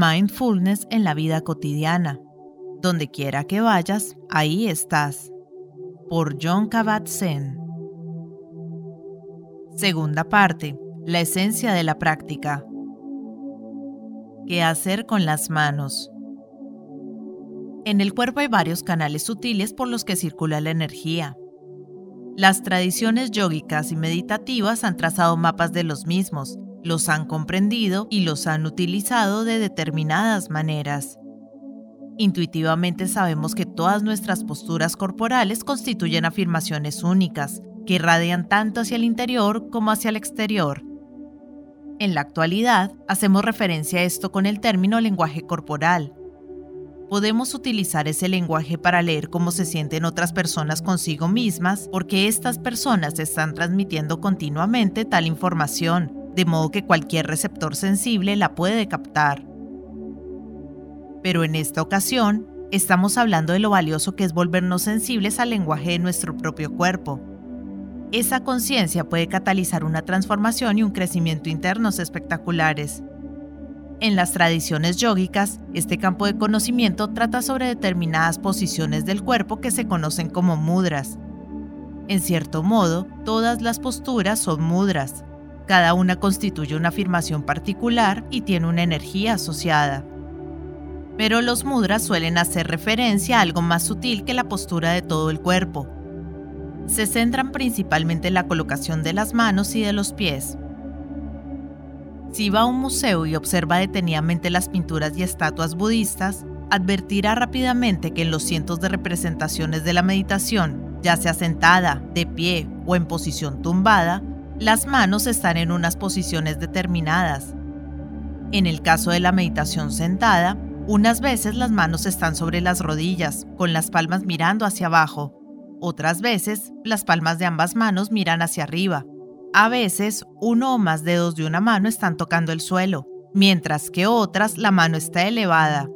Mindfulness en la vida cotidiana. Donde quiera que vayas, ahí estás. Por John Kabat-Zinn. Segunda parte. La esencia de la práctica. ¿Qué hacer con las manos? En el cuerpo hay varios canales sutiles por los que circula la energía. Las tradiciones yógicas y meditativas han trazado mapas de los mismos, los han comprendido y los han utilizado de determinadas maneras. Intuitivamente sabemos que todas nuestras posturas corporales constituyen afirmaciones únicas, que irradian tanto hacia el interior como hacia el exterior. En la actualidad, hacemos referencia a esto con el término lenguaje corporal. Podemos utilizar ese lenguaje para leer cómo se sienten otras personas consigo mismas porque estas personas están transmitiendo continuamente tal información, de modo que cualquier receptor sensible la puede captar. Pero en esta ocasión, estamos hablando de lo valioso que es volvernos sensibles al lenguaje de nuestro propio cuerpo. Esa conciencia puede catalizar una transformación y un crecimiento internos espectaculares. En las tradiciones yógicas, este campo de conocimiento trata sobre determinadas posiciones del cuerpo que se conocen como mudras. En cierto modo, todas las posturas son mudras, cada una constituye una afirmación particular y tiene una energía asociada. Pero los mudras suelen hacer referencia a algo más sutil que la postura de todo el cuerpo. Se centran principalmente en la colocación de las manos y de los pies. Si va a un museo y observa detenidamente las pinturas y estatuas budistas, advertirá rápidamente que en los cientos de representaciones de la meditación, ya sea sentada, de pie o en posición tumbada, las manos están en unas posiciones determinadas. En el caso de la meditación sentada, unas veces las manos están sobre las rodillas, con las palmas mirando hacia abajo. Otras veces, las palmas de ambas manos miran hacia arriba. A veces, uno o más dedos de una mano están tocando el suelo, mientras que otras la mano está elevada.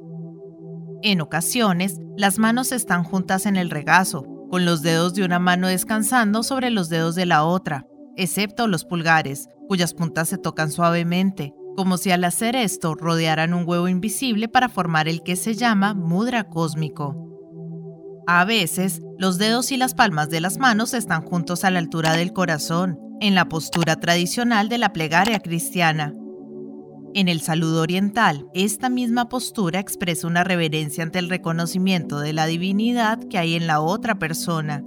En ocasiones, las manos están juntas en el regazo, con los dedos de una mano descansando sobre los dedos de la otra excepto los pulgares, cuyas puntas se tocan suavemente, como si al hacer esto rodearan un huevo invisible para formar el que se llama mudra cósmico. A veces, los dedos y las palmas de las manos están juntos a la altura del corazón, en la postura tradicional de la plegaria cristiana. En el saludo oriental, esta misma postura expresa una reverencia ante el reconocimiento de la divinidad que hay en la otra persona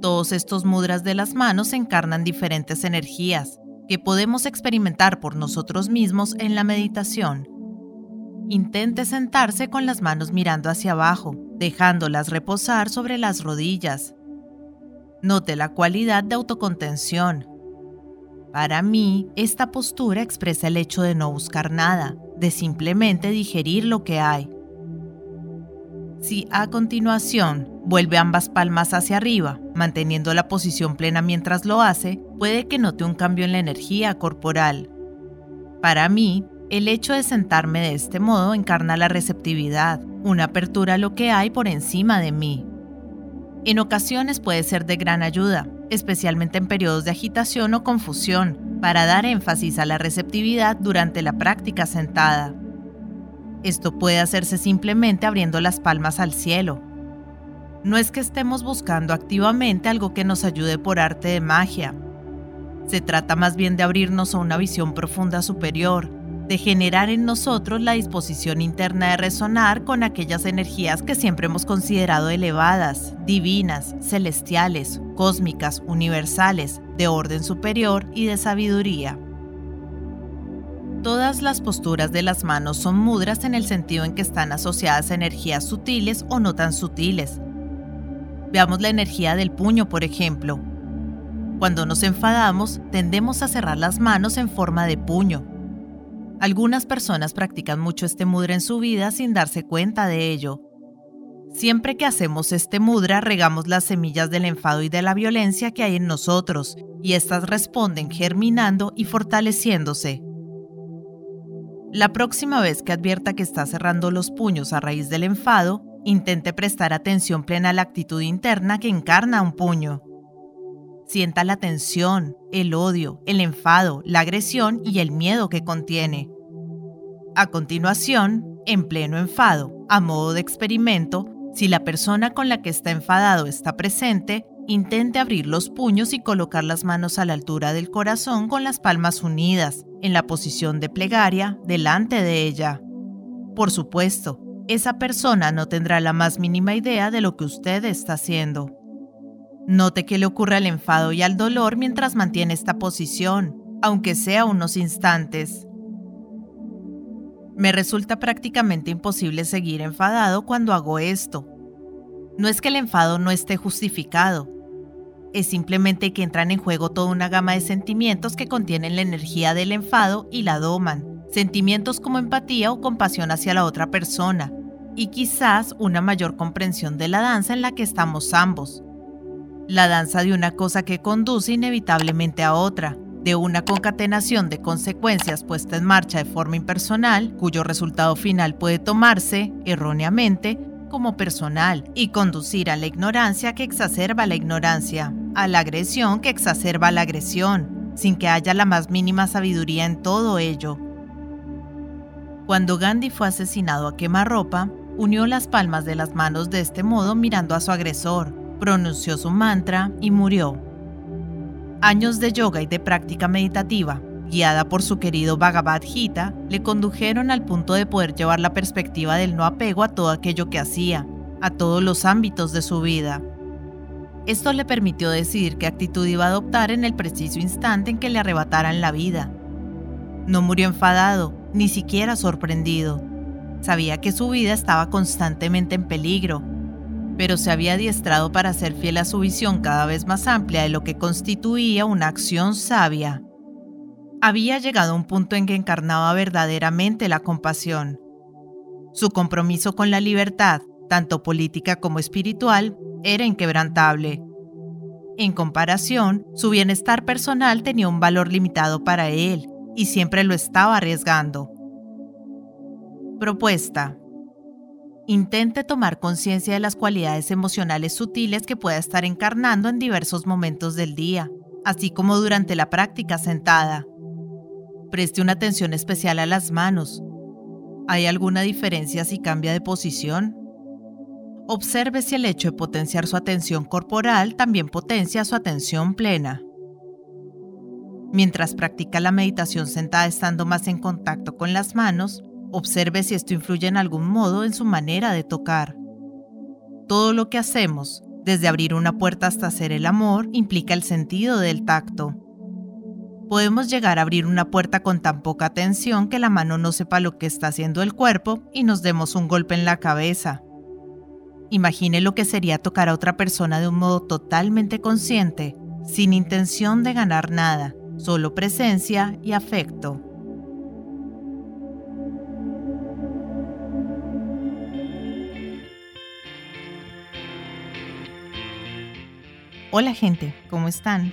todos estos mudras de las manos encarnan diferentes energías que podemos experimentar por nosotros mismos en la meditación. Intente sentarse con las manos mirando hacia abajo, dejándolas reposar sobre las rodillas. Note la cualidad de autocontención. Para mí, esta postura expresa el hecho de no buscar nada, de simplemente digerir lo que hay. Si a continuación vuelve ambas palmas hacia arriba, manteniendo la posición plena mientras lo hace, puede que note un cambio en la energía corporal. Para mí, el hecho de sentarme de este modo encarna la receptividad, una apertura a lo que hay por encima de mí. En ocasiones puede ser de gran ayuda, especialmente en periodos de agitación o confusión, para dar énfasis a la receptividad durante la práctica sentada. Esto puede hacerse simplemente abriendo las palmas al cielo. No es que estemos buscando activamente algo que nos ayude por arte de magia. Se trata más bien de abrirnos a una visión profunda superior, de generar en nosotros la disposición interna de resonar con aquellas energías que siempre hemos considerado elevadas, divinas, celestiales, cósmicas, universales, de orden superior y de sabiduría. Todas las posturas de las manos son mudras en el sentido en que están asociadas a energías sutiles o no tan sutiles. Veamos la energía del puño, por ejemplo. Cuando nos enfadamos, tendemos a cerrar las manos en forma de puño. Algunas personas practican mucho este mudra en su vida sin darse cuenta de ello. Siempre que hacemos este mudra, regamos las semillas del enfado y de la violencia que hay en nosotros, y éstas responden germinando y fortaleciéndose. La próxima vez que advierta que está cerrando los puños a raíz del enfado, intente prestar atención plena a la actitud interna que encarna un puño. Sienta la tensión, el odio, el enfado, la agresión y el miedo que contiene. A continuación, en pleno enfado, a modo de experimento, si la persona con la que está enfadado está presente, intente abrir los puños y colocar las manos a la altura del corazón con las palmas unidas, en la posición de plegaria, delante de ella. Por supuesto, esa persona no tendrá la más mínima idea de lo que usted está haciendo. Note que le ocurre al enfado y al dolor mientras mantiene esta posición, aunque sea unos instantes. Me resulta prácticamente imposible seguir enfadado cuando hago esto. No es que el enfado no esté justificado, es simplemente que entran en juego toda una gama de sentimientos que contienen la energía del enfado y la doman, sentimientos como empatía o compasión hacia la otra persona, y quizás una mayor comprensión de la danza en la que estamos ambos. La danza de una cosa que conduce inevitablemente a otra, de una concatenación de consecuencias puesta en marcha de forma impersonal, cuyo resultado final puede tomarse, erróneamente, como personal y conducir a la ignorancia que exacerba la ignorancia, a la agresión que exacerba la agresión, sin que haya la más mínima sabiduría en todo ello. Cuando Gandhi fue asesinado a quemarropa, unió las palmas de las manos de este modo mirando a su agresor, pronunció su mantra y murió. Años de yoga y de práctica meditativa, guiada por su querido Bhagavad Gita, le condujeron al punto de poder llevar la perspectiva del no apego a todo aquello que hacía, a todos los ámbitos de su vida. Esto le permitió decidir qué actitud iba a adoptar en el preciso instante en que le arrebataran la vida. No murió enfadado, ni siquiera sorprendido. Sabía que su vida estaba constantemente en peligro pero se había adiestrado para ser fiel a su visión cada vez más amplia de lo que constituía una acción sabia. Había llegado a un punto en que encarnaba verdaderamente la compasión. Su compromiso con la libertad, tanto política como espiritual, era inquebrantable. En comparación, su bienestar personal tenía un valor limitado para él y siempre lo estaba arriesgando. Propuesta. Intente tomar conciencia de las cualidades emocionales sutiles que pueda estar encarnando en diversos momentos del día, así como durante la práctica sentada. Preste una atención especial a las manos. ¿Hay alguna diferencia si cambia de posición? Observe si el hecho de potenciar su atención corporal también potencia su atención plena. Mientras practica la meditación sentada estando más en contacto con las manos, Observe si esto influye en algún modo en su manera de tocar. Todo lo que hacemos, desde abrir una puerta hasta hacer el amor, implica el sentido del tacto. Podemos llegar a abrir una puerta con tan poca atención que la mano no sepa lo que está haciendo el cuerpo y nos demos un golpe en la cabeza. Imagine lo que sería tocar a otra persona de un modo totalmente consciente, sin intención de ganar nada, solo presencia y afecto. Hola gente, ¿cómo están?